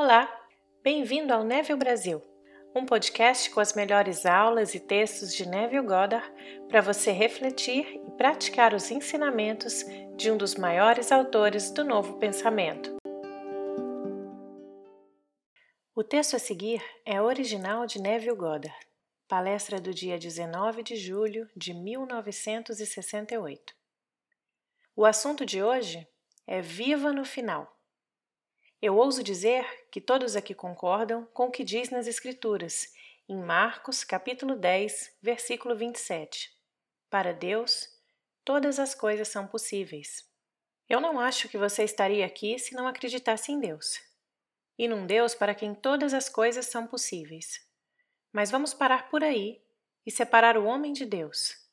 Olá, bem-vindo ao Neville Brasil, um podcast com as melhores aulas e textos de Neville Goddard para você refletir e praticar os ensinamentos de um dos maiores autores do Novo Pensamento. O texto a seguir é original de Neville Goddard, palestra do dia 19 de julho de 1968. O assunto de hoje é Viva no Final. Eu ouso dizer que todos aqui concordam com o que diz nas Escrituras, em Marcos, capítulo 10, versículo 27. Para Deus, todas as coisas são possíveis. Eu não acho que você estaria aqui se não acreditasse em Deus. E num Deus para quem todas as coisas são possíveis. Mas vamos parar por aí e separar o homem de Deus.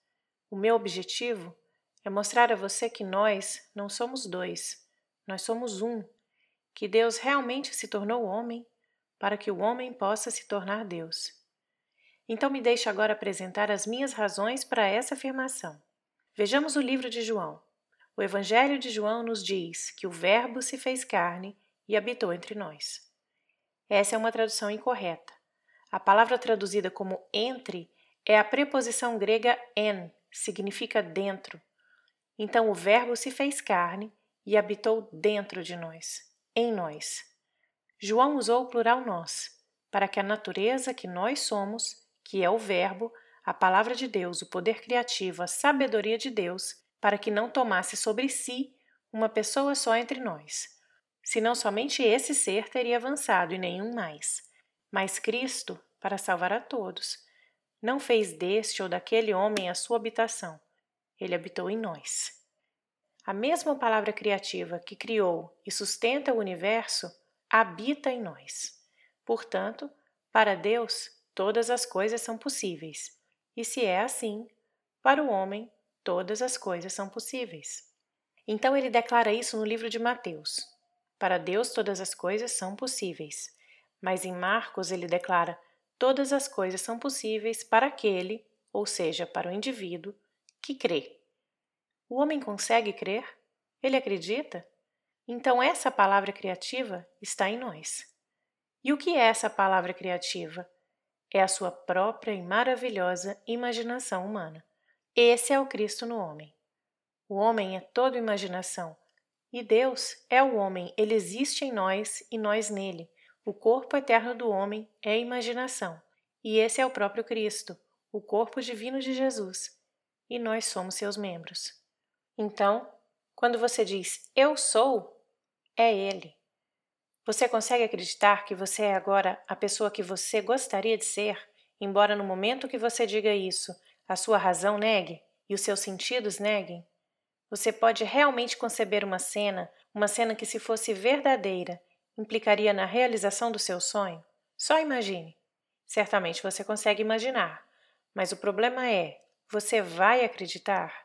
O meu objetivo é mostrar a você que nós não somos dois, nós somos um que Deus realmente se tornou homem para que o homem possa se tornar Deus. Então me deixe agora apresentar as minhas razões para essa afirmação. Vejamos o livro de João. O Evangelho de João nos diz que o Verbo se fez carne e habitou entre nós. Essa é uma tradução incorreta. A palavra traduzida como entre é a preposição grega en, significa dentro. Então o Verbo se fez carne e habitou dentro de nós em nós. João usou o plural nós, para que a natureza que nós somos, que é o Verbo, a palavra de Deus, o poder criativo, a sabedoria de Deus, para que não tomasse sobre si uma pessoa só entre nós. Senão somente esse ser teria avançado e nenhum mais. Mas Cristo, para salvar a todos, não fez deste ou daquele homem a sua habitação. Ele habitou em nós. A mesma palavra criativa que criou e sustenta o universo habita em nós. Portanto, para Deus, todas as coisas são possíveis. E se é assim, para o homem, todas as coisas são possíveis. Então ele declara isso no livro de Mateus. Para Deus, todas as coisas são possíveis. Mas em Marcos ele declara: todas as coisas são possíveis para aquele, ou seja, para o indivíduo, que crê. O homem consegue crer? Ele acredita? Então essa palavra criativa está em nós. E o que é essa palavra criativa? É a sua própria e maravilhosa imaginação humana. Esse é o Cristo no homem. O homem é toda imaginação. E Deus é o homem, ele existe em nós e nós nele. O corpo eterno do homem é imaginação. E esse é o próprio Cristo, o corpo divino de Jesus. E nós somos seus membros. Então, quando você diz eu sou, é Ele. Você consegue acreditar que você é agora a pessoa que você gostaria de ser, embora no momento que você diga isso, a sua razão negue e os seus sentidos neguem? Você pode realmente conceber uma cena, uma cena que, se fosse verdadeira, implicaria na realização do seu sonho? Só imagine. Certamente você consegue imaginar, mas o problema é: você vai acreditar?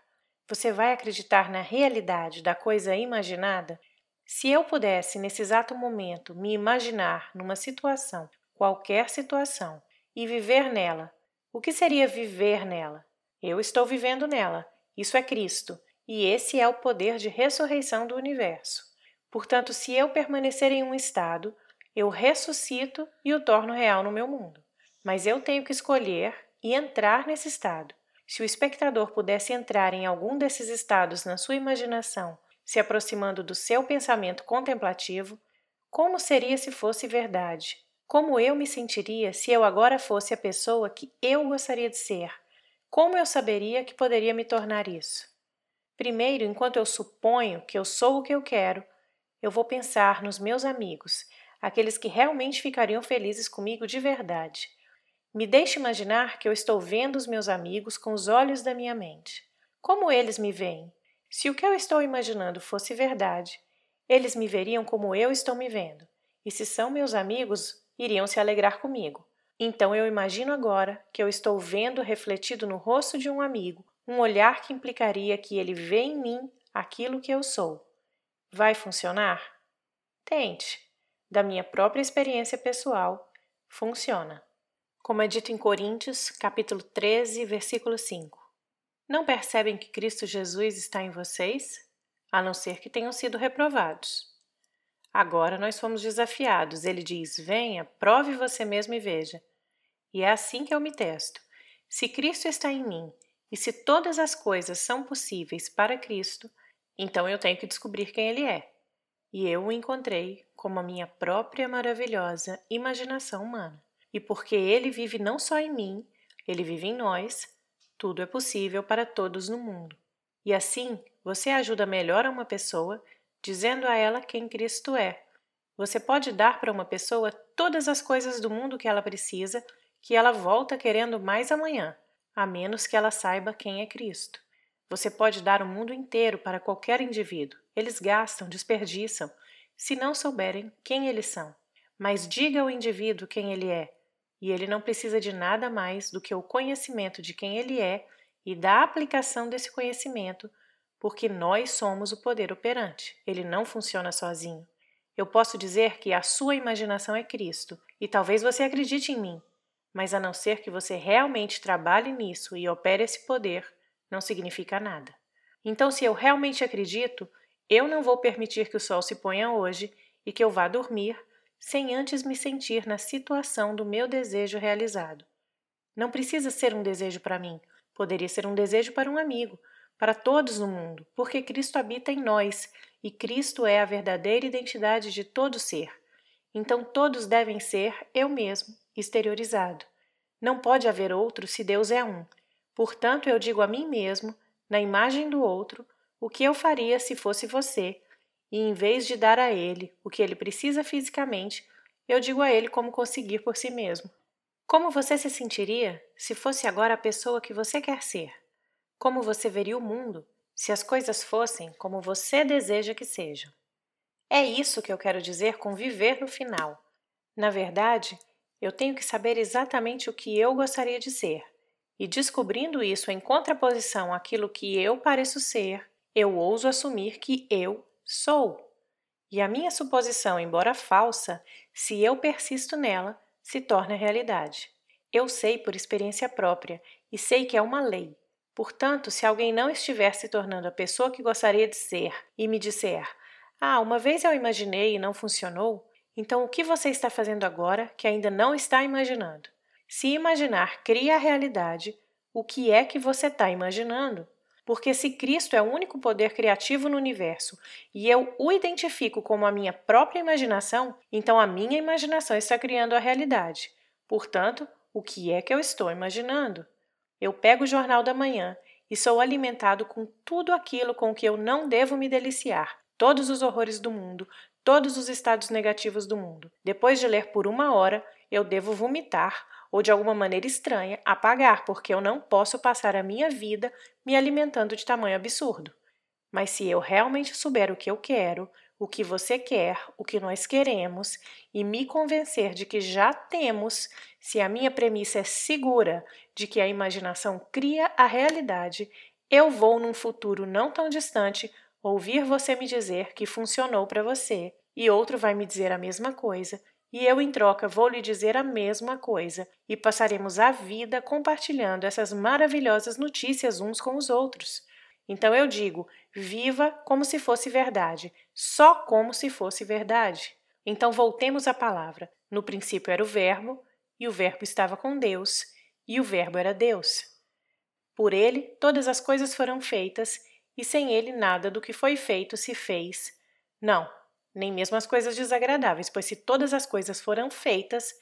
Você vai acreditar na realidade da coisa imaginada? Se eu pudesse, nesse exato momento, me imaginar numa situação, qualquer situação, e viver nela, o que seria viver nela? Eu estou vivendo nela. Isso é Cristo. E esse é o poder de ressurreição do universo. Portanto, se eu permanecer em um estado, eu ressuscito e o torno real no meu mundo. Mas eu tenho que escolher e entrar nesse estado. Se o espectador pudesse entrar em algum desses estados na sua imaginação, se aproximando do seu pensamento contemplativo, como seria se fosse verdade? Como eu me sentiria se eu agora fosse a pessoa que eu gostaria de ser? Como eu saberia que poderia me tornar isso? Primeiro, enquanto eu suponho que eu sou o que eu quero, eu vou pensar nos meus amigos, aqueles que realmente ficariam felizes comigo de verdade. Me deixe imaginar que eu estou vendo os meus amigos com os olhos da minha mente. Como eles me veem? Se o que eu estou imaginando fosse verdade, eles me veriam como eu estou me vendo. E se são meus amigos, iriam se alegrar comigo. Então eu imagino agora que eu estou vendo refletido no rosto de um amigo um olhar que implicaria que ele vê em mim aquilo que eu sou. Vai funcionar? Tente. Da minha própria experiência pessoal, funciona como é dito em Coríntios, capítulo 13, versículo 5. Não percebem que Cristo Jesus está em vocês, a não ser que tenham sido reprovados. Agora nós fomos desafiados. Ele diz: Venha, prove você mesmo e veja. E é assim que eu me testo. Se Cristo está em mim e se todas as coisas são possíveis para Cristo, então eu tenho que descobrir quem Ele é. E eu o encontrei como a minha própria maravilhosa imaginação humana. E porque Ele vive não só em mim, Ele vive em nós, tudo é possível para todos no mundo. E assim, você ajuda melhor a uma pessoa dizendo a ela quem Cristo é. Você pode dar para uma pessoa todas as coisas do mundo que ela precisa, que ela volta querendo mais amanhã, a menos que ela saiba quem é Cristo. Você pode dar o mundo inteiro para qualquer indivíduo. Eles gastam, desperdiçam, se não souberem quem eles são. Mas diga ao indivíduo quem ele é, e ele não precisa de nada mais do que o conhecimento de quem ele é e da aplicação desse conhecimento porque nós somos o poder operante. Ele não funciona sozinho. Eu posso dizer que a sua imaginação é Cristo, e talvez você acredite em mim, mas a não ser que você realmente trabalhe nisso e opere esse poder, não significa nada. Então, se eu realmente acredito, eu não vou permitir que o sol se ponha hoje e que eu vá dormir sem antes me sentir na situação do meu desejo realizado. Não precisa ser um desejo para mim, poderia ser um desejo para um amigo, para todos no mundo, porque Cristo habita em nós e Cristo é a verdadeira identidade de todo ser. Então todos devem ser eu mesmo, exteriorizado. Não pode haver outro se Deus é um. Portanto, eu digo a mim mesmo, na imagem do outro, o que eu faria se fosse você, e em vez de dar a ele o que ele precisa fisicamente, eu digo a ele como conseguir por si mesmo. Como você se sentiria se fosse agora a pessoa que você quer ser? Como você veria o mundo se as coisas fossem como você deseja que sejam? É isso que eu quero dizer com viver no final. Na verdade, eu tenho que saber exatamente o que eu gostaria de ser, e descobrindo isso em contraposição àquilo que eu pareço ser, eu ouso assumir que eu sou. E a minha suposição, embora falsa, se eu persisto nela, se torna realidade. Eu sei por experiência própria e sei que é uma lei. Portanto, se alguém não estiver se tornando a pessoa que gostaria de ser e me disser: Ah, uma vez eu imaginei e não funcionou, então o que você está fazendo agora que ainda não está imaginando? Se imaginar cria a realidade, o que é que você está imaginando? Porque se Cristo é o único poder criativo no universo e eu o identifico como a minha própria imaginação, então a minha imaginação está criando a realidade. Portanto, o que é que eu estou imaginando? Eu pego o jornal da manhã e sou alimentado com tudo aquilo com que eu não devo me deliciar, todos os horrores do mundo, todos os estados negativos do mundo. Depois de ler por uma hora, eu devo vomitar ou de alguma maneira estranha apagar, porque eu não posso passar a minha vida me alimentando de tamanho absurdo. Mas se eu realmente souber o que eu quero, o que você quer, o que nós queremos e me convencer de que já temos, se a minha premissa é segura de que a imaginação cria a realidade, eu vou num futuro não tão distante ouvir você me dizer que funcionou para você e outro vai me dizer a mesma coisa. E eu, em troca, vou lhe dizer a mesma coisa, e passaremos a vida compartilhando essas maravilhosas notícias uns com os outros. Então eu digo: viva como se fosse verdade, só como se fosse verdade. Então voltemos à palavra. No princípio era o Verbo, e o Verbo estava com Deus, e o Verbo era Deus. Por ele todas as coisas foram feitas, e sem ele nada do que foi feito se fez. Não, nem mesmo as coisas desagradáveis, pois se todas as coisas foram feitas,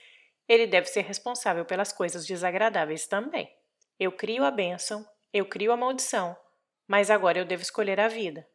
ele deve ser responsável pelas coisas desagradáveis também. Eu crio a bênção, eu crio a maldição, mas agora eu devo escolher a vida.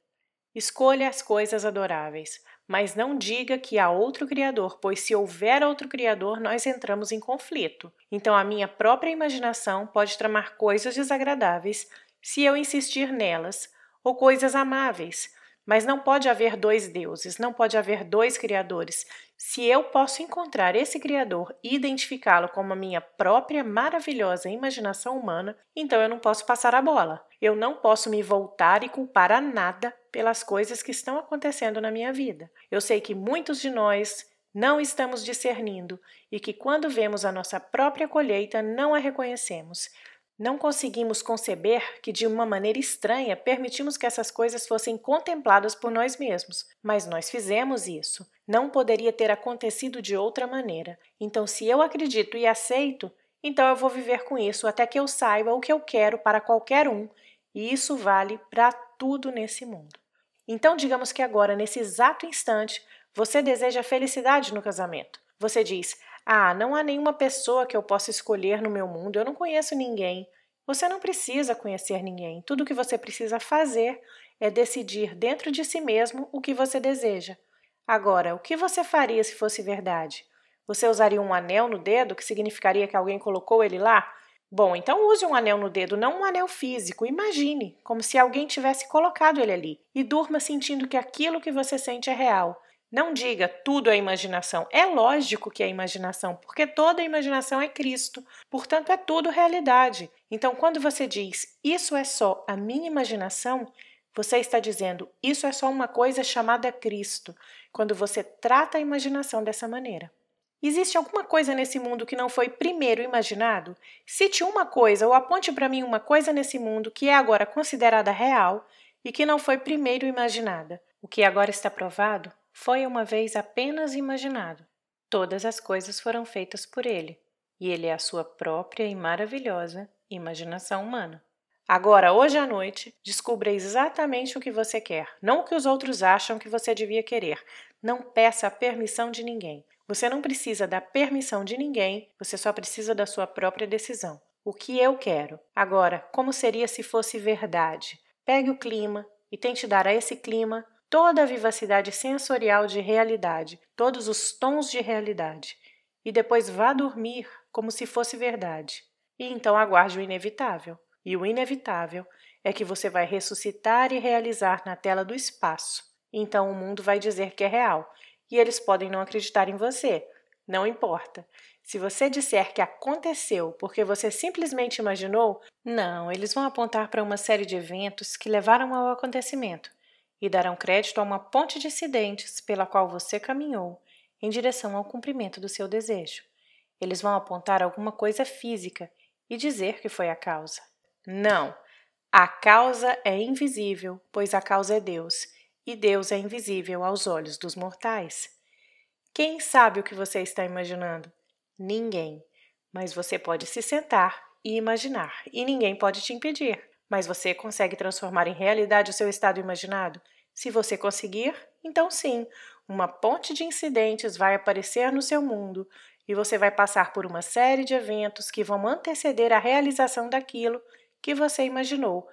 Escolha as coisas adoráveis, mas não diga que há outro Criador, pois se houver outro Criador, nós entramos em conflito. Então a minha própria imaginação pode tramar coisas desagradáveis se eu insistir nelas, ou coisas amáveis, mas não pode haver dois deuses, não pode haver dois criadores. Se eu posso encontrar esse criador e identificá-lo como a minha própria maravilhosa imaginação humana, então eu não posso passar a bola. Eu não posso me voltar e culpar a nada pelas coisas que estão acontecendo na minha vida. Eu sei que muitos de nós não estamos discernindo e que quando vemos a nossa própria colheita não a reconhecemos. Não conseguimos conceber que, de uma maneira estranha, permitimos que essas coisas fossem contempladas por nós mesmos, mas nós fizemos isso. Não poderia ter acontecido de outra maneira. Então, se eu acredito e aceito, então eu vou viver com isso até que eu saiba o que eu quero para qualquer um, e isso vale para tudo nesse mundo. Então, digamos que agora, nesse exato instante, você deseja felicidade no casamento. Você diz: ah, não há nenhuma pessoa que eu possa escolher no meu mundo, eu não conheço ninguém. Você não precisa conhecer ninguém. Tudo o que você precisa fazer é decidir dentro de si mesmo o que você deseja. Agora, o que você faria se fosse verdade? Você usaria um anel no dedo, que significaria que alguém colocou ele lá? Bom, então use um anel no dedo, não um anel físico. Imagine, como se alguém tivesse colocado ele ali. E durma sentindo que aquilo que você sente é real. Não diga tudo é imaginação. É lógico que é imaginação, porque toda imaginação é Cristo. Portanto, é tudo realidade. Então, quando você diz isso é só a minha imaginação, você está dizendo isso é só uma coisa chamada Cristo, quando você trata a imaginação dessa maneira. Existe alguma coisa nesse mundo que não foi primeiro imaginado? Cite uma coisa ou aponte para mim uma coisa nesse mundo que é agora considerada real e que não foi primeiro imaginada. O que agora está provado foi uma vez apenas imaginado. Todas as coisas foram feitas por ele, e ele é a sua própria e maravilhosa imaginação humana. Agora, hoje à noite, descubra exatamente o que você quer, não o que os outros acham que você devia querer. Não peça a permissão de ninguém. Você não precisa da permissão de ninguém, você só precisa da sua própria decisão. O que eu quero? Agora, como seria se fosse verdade? Pegue o clima e tente dar a esse clima toda a vivacidade sensorial de realidade, todos os tons de realidade, e depois vá dormir como se fosse verdade. E então aguarde o inevitável. E o inevitável é que você vai ressuscitar e realizar na tela do espaço. Então o mundo vai dizer que é real, e eles podem não acreditar em você. Não importa. Se você disser que aconteceu porque você simplesmente imaginou, não, eles vão apontar para uma série de eventos que levaram ao acontecimento e darão crédito a uma ponte de acidentes pela qual você caminhou em direção ao cumprimento do seu desejo. Eles vão apontar alguma coisa física e dizer que foi a causa. Não! A causa é invisível, pois a causa é Deus, e Deus é invisível aos olhos dos mortais. Quem sabe o que você está imaginando? Ninguém. Mas você pode se sentar e imaginar, e ninguém pode te impedir. Mas você consegue transformar em realidade o seu estado imaginado? Se você conseguir, então sim, uma ponte de incidentes vai aparecer no seu mundo e você vai passar por uma série de eventos que vão anteceder a realização daquilo que você imaginou.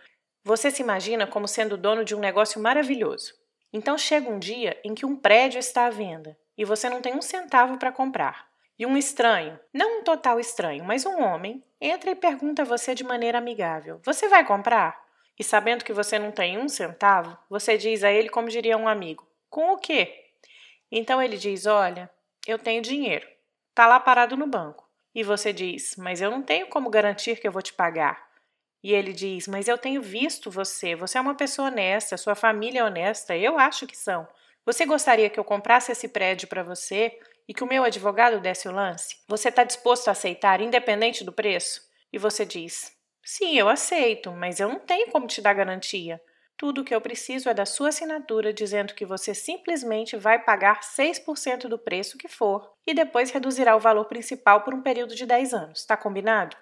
Você se imagina como sendo dono de um negócio maravilhoso. Então chega um dia em que um prédio está à venda e você não tem um centavo para comprar. E um estranho, não um total estranho, mas um homem, entra e pergunta a você de maneira amigável: Você vai comprar? E sabendo que você não tem um centavo, você diz a ele como diria um amigo: Com o quê? Então ele diz: Olha, eu tenho dinheiro. Tá lá parado no banco. E você diz: Mas eu não tenho como garantir que eu vou te pagar. E ele diz: Mas eu tenho visto você. Você é uma pessoa honesta, sua família é honesta. Eu acho que são. Você gostaria que eu comprasse esse prédio para você e que o meu advogado desse o lance? Você está disposto a aceitar, independente do preço? E você diz: Sim, eu aceito, mas eu não tenho como te dar garantia. Tudo o que eu preciso é da sua assinatura dizendo que você simplesmente vai pagar 6% do preço que for e depois reduzirá o valor principal por um período de 10 anos. Tá combinado?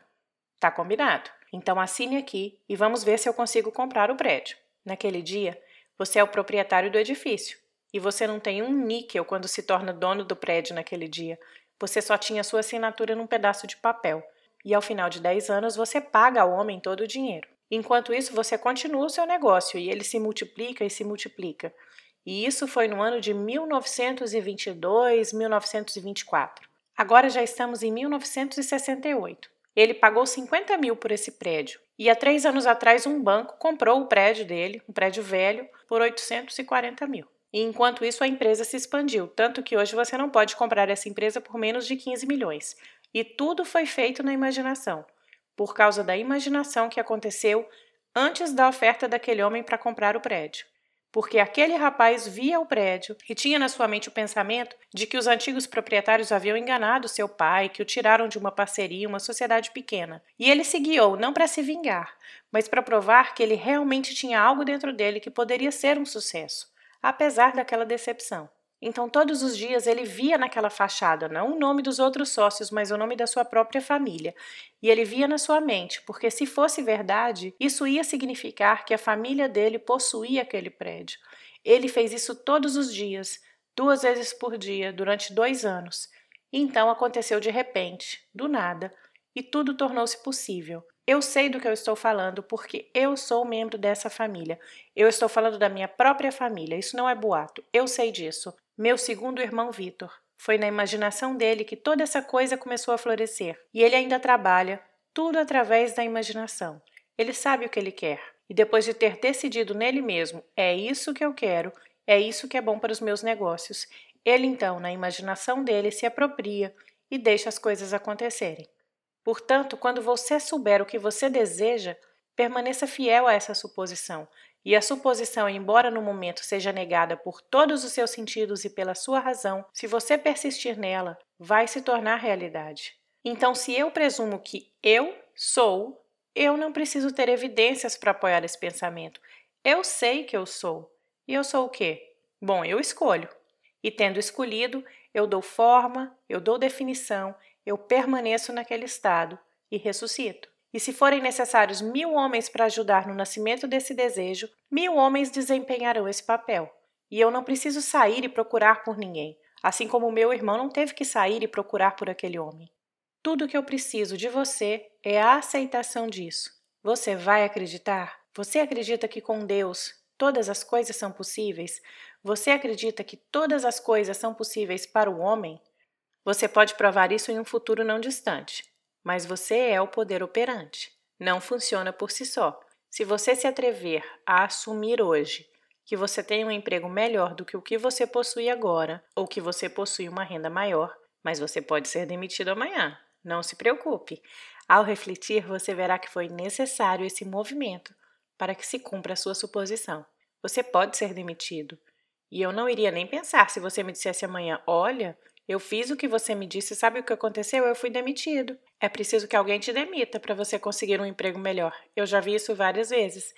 Tá combinado. Então assine aqui e vamos ver se eu consigo comprar o prédio. Naquele dia, você é o proprietário do edifício e você não tem um níquel quando se torna dono do prédio naquele dia. Você só tinha sua assinatura num pedaço de papel e ao final de 10 anos você paga ao homem todo o dinheiro. Enquanto isso, você continua o seu negócio e ele se multiplica e se multiplica. E isso foi no ano de 1922, 1924. Agora já estamos em 1968. Ele pagou 50 mil por esse prédio. E há três anos atrás, um banco comprou o prédio dele, um prédio velho, por 840 mil. E enquanto isso, a empresa se expandiu, tanto que hoje você não pode comprar essa empresa por menos de 15 milhões. E tudo foi feito na imaginação, por causa da imaginação que aconteceu antes da oferta daquele homem para comprar o prédio. porque aquele rapaz via o prédio e tinha na sua mente o pensamento de que os antigos proprietários haviam enganado seu pai, que o tiraram de uma parceria, uma sociedade pequena. E ele se guiou não para se vingar, mas para provar que ele realmente tinha algo dentro dele que poderia ser um sucesso, apesar daquela decepção. Então, todos os dias ele via naquela fachada não o nome dos outros sócios, mas o nome da sua própria família. E ele via na sua mente, porque se fosse verdade, isso ia significar que a família dele possuía aquele prédio. Ele fez isso todos os dias, duas vezes por dia, durante dois anos. Então aconteceu de repente, do nada, e tudo tornou-se possível. Eu sei do que eu estou falando porque eu sou membro dessa família. Eu estou falando da minha própria família. Isso não é boato. Eu sei disso. Meu segundo irmão Vitor. Foi na imaginação dele que toda essa coisa começou a florescer. E ele ainda trabalha, tudo através da imaginação. Ele sabe o que ele quer. E depois de ter decidido nele mesmo, é isso que eu quero, é isso que é bom para os meus negócios, ele então, na imaginação dele, se apropria e deixa as coisas acontecerem. Portanto, quando você souber o que você deseja, permaneça fiel a essa suposição, e a suposição, embora no momento seja negada por todos os seus sentidos e pela sua razão, se você persistir nela, vai se tornar realidade. Então, se eu presumo que eu sou, eu não preciso ter evidências para apoiar esse pensamento. Eu sei que eu sou. E eu sou o quê? Bom, eu escolho. E tendo escolhido, eu dou forma, eu dou definição, eu permaneço naquele estado e ressuscito. E se forem necessários mil homens para ajudar no nascimento desse desejo, mil homens desempenharão esse papel. E eu não preciso sair e procurar por ninguém, assim como meu irmão não teve que sair e procurar por aquele homem. Tudo que eu preciso de você é a aceitação disso. Você vai acreditar? Você acredita que com Deus todas as coisas são possíveis? Você acredita que todas as coisas são possíveis para o homem? Você pode provar isso em um futuro não distante mas você é o poder operante. Não funciona por si só. Se você se atrever a assumir hoje que você tem um emprego melhor do que o que você possui agora, ou que você possui uma renda maior, mas você pode ser demitido amanhã. Não se preocupe. Ao refletir, você verá que foi necessário esse movimento para que se cumpra a sua suposição. Você pode ser demitido. E eu não iria nem pensar se você me dissesse amanhã: olha, eu fiz o que você me disse, sabe o que aconteceu? Eu fui demitido. É preciso que alguém te demita para você conseguir um emprego melhor. Eu já vi isso várias vezes.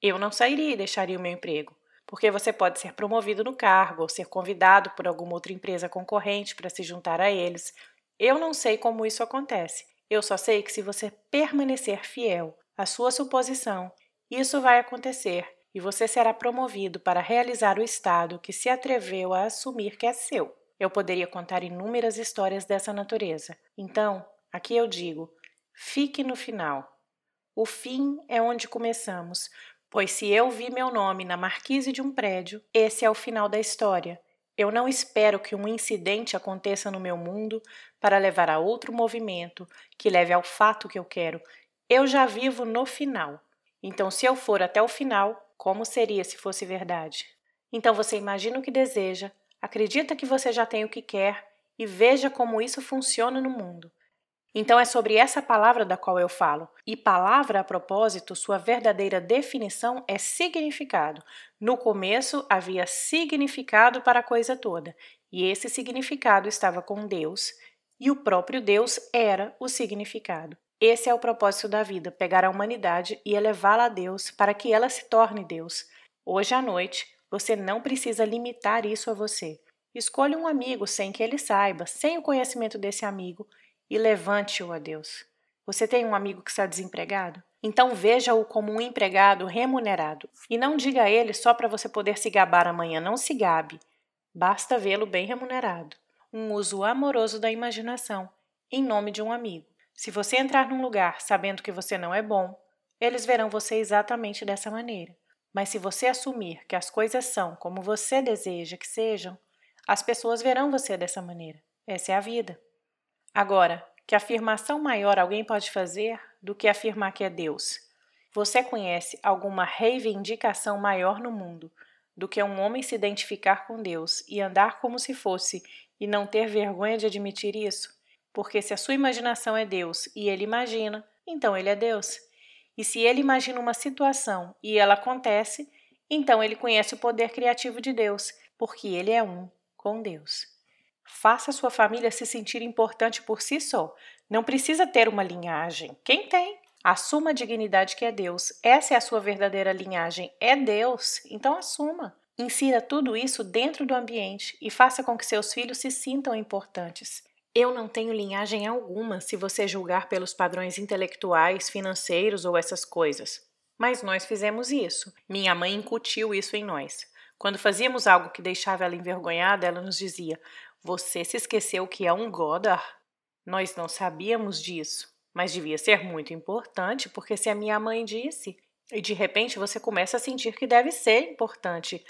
Eu não sairia e deixaria o meu emprego, porque você pode ser promovido no cargo ou ser convidado por alguma outra empresa concorrente para se juntar a eles. Eu não sei como isso acontece. Eu só sei que se você permanecer fiel à sua suposição, isso vai acontecer e você será promovido para realizar o estado que se atreveu a assumir que é seu. Eu poderia contar inúmeras histórias dessa natureza. Então, aqui eu digo: fique no final. O fim é onde começamos, pois se eu vi meu nome na marquise de um prédio, esse é o final da história. Eu não espero que um incidente aconteça no meu mundo para levar a outro movimento que leve ao fato que eu quero. Eu já vivo no final. Então, se eu for até o final, como seria se fosse verdade? Então você imagina o que deseja, Acredita que você já tem o que quer e veja como isso funciona no mundo. Então é sobre essa palavra da qual eu falo. E palavra, a propósito, sua verdadeira definição é significado. No começo havia significado para a coisa toda, e esse significado estava com Deus, e o próprio Deus era o significado. Esse é o propósito da vida: pegar a humanidade e elevá-la a Deus para que ela se torne Deus. Hoje à noite, você não precisa limitar isso a você. Escolha um amigo sem que ele saiba, sem o conhecimento desse amigo, e levante-o a Deus. Você tem um amigo que está desempregado? Então veja-o como um empregado remunerado. E não diga a ele só para você poder se gabar amanhã, não se gabe. Basta vê-lo bem remunerado. Um uso amoroso da imaginação, em nome de um amigo. Se você entrar num lugar sabendo que você não é bom, eles verão você exatamente dessa maneira. Mas se você assumir que as coisas são como você deseja que sejam, as pessoas verão você dessa maneira. Essa é a vida. Agora, que afirmação maior alguém pode fazer do que afirmar que é Deus? Você conhece alguma reivindicação maior no mundo do que um homem se identificar com Deus e andar como se fosse e não ter vergonha de admitir isso? Porque se a sua imaginação é Deus e ele imagina, então ele é Deus. E se ele imagina uma situação e ela acontece, então ele conhece o poder criativo de Deus, porque ele é um com Deus. Faça sua família se sentir importante por si só. Não precisa ter uma linhagem. Quem tem? Assuma a dignidade que é Deus. Essa é a sua verdadeira linhagem. É Deus. Então assuma. Insira tudo isso dentro do ambiente e faça com que seus filhos se sintam importantes. Eu não tenho linhagem alguma se você julgar pelos padrões intelectuais, financeiros ou essas coisas. Mas nós fizemos isso. Minha mãe incutiu isso em nós. Quando fazíamos algo que deixava ela envergonhada, ela nos dizia: Você se esqueceu que é um Godard? Nós não sabíamos disso, mas devia ser muito importante, porque se a minha mãe disse, e de repente você começa a sentir que deve ser importante.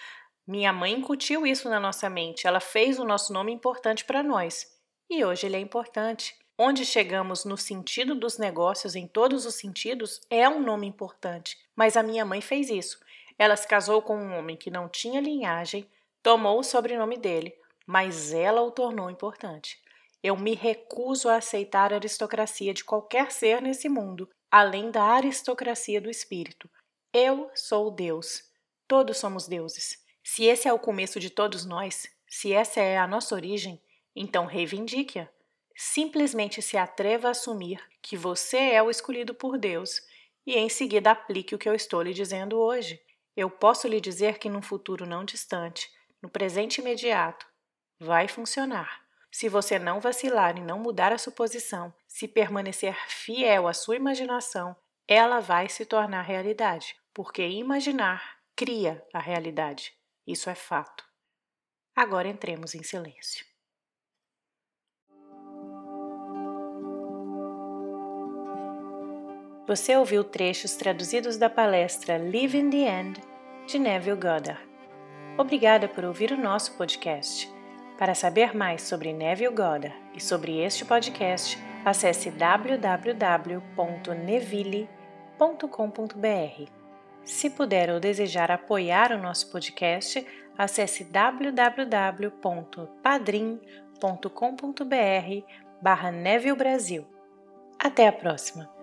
Minha mãe incutiu isso na nossa mente, ela fez o nosso nome importante para nós. E hoje ele é importante. Onde chegamos no sentido dos negócios, em todos os sentidos, é um nome importante. Mas a minha mãe fez isso. Ela se casou com um homem que não tinha linhagem, tomou o sobrenome dele, mas ela o tornou importante. Eu me recuso a aceitar a aristocracia de qualquer ser nesse mundo, além da aristocracia do espírito. Eu sou Deus. Todos somos deuses. Se esse é o começo de todos nós, se essa é a nossa origem, então reivindique-a. Simplesmente se atreva a assumir que você é o escolhido por Deus e em seguida aplique o que eu estou lhe dizendo hoje. Eu posso lhe dizer que num futuro não distante, no presente imediato, vai funcionar. Se você não vacilar e não mudar a sua posição, se permanecer fiel à sua imaginação, ela vai se tornar realidade, porque imaginar cria a realidade. Isso é fato. Agora entremos em silêncio. Você ouviu trechos traduzidos da palestra Live in the End de Neville Goddard. Obrigada por ouvir o nosso podcast. Para saber mais sobre Neville Goddard e sobre este podcast, acesse www.neville.com.br. Se puder ou desejar apoiar o nosso podcast, acesse www.padrim.com.br barra Brasil. Até a próxima!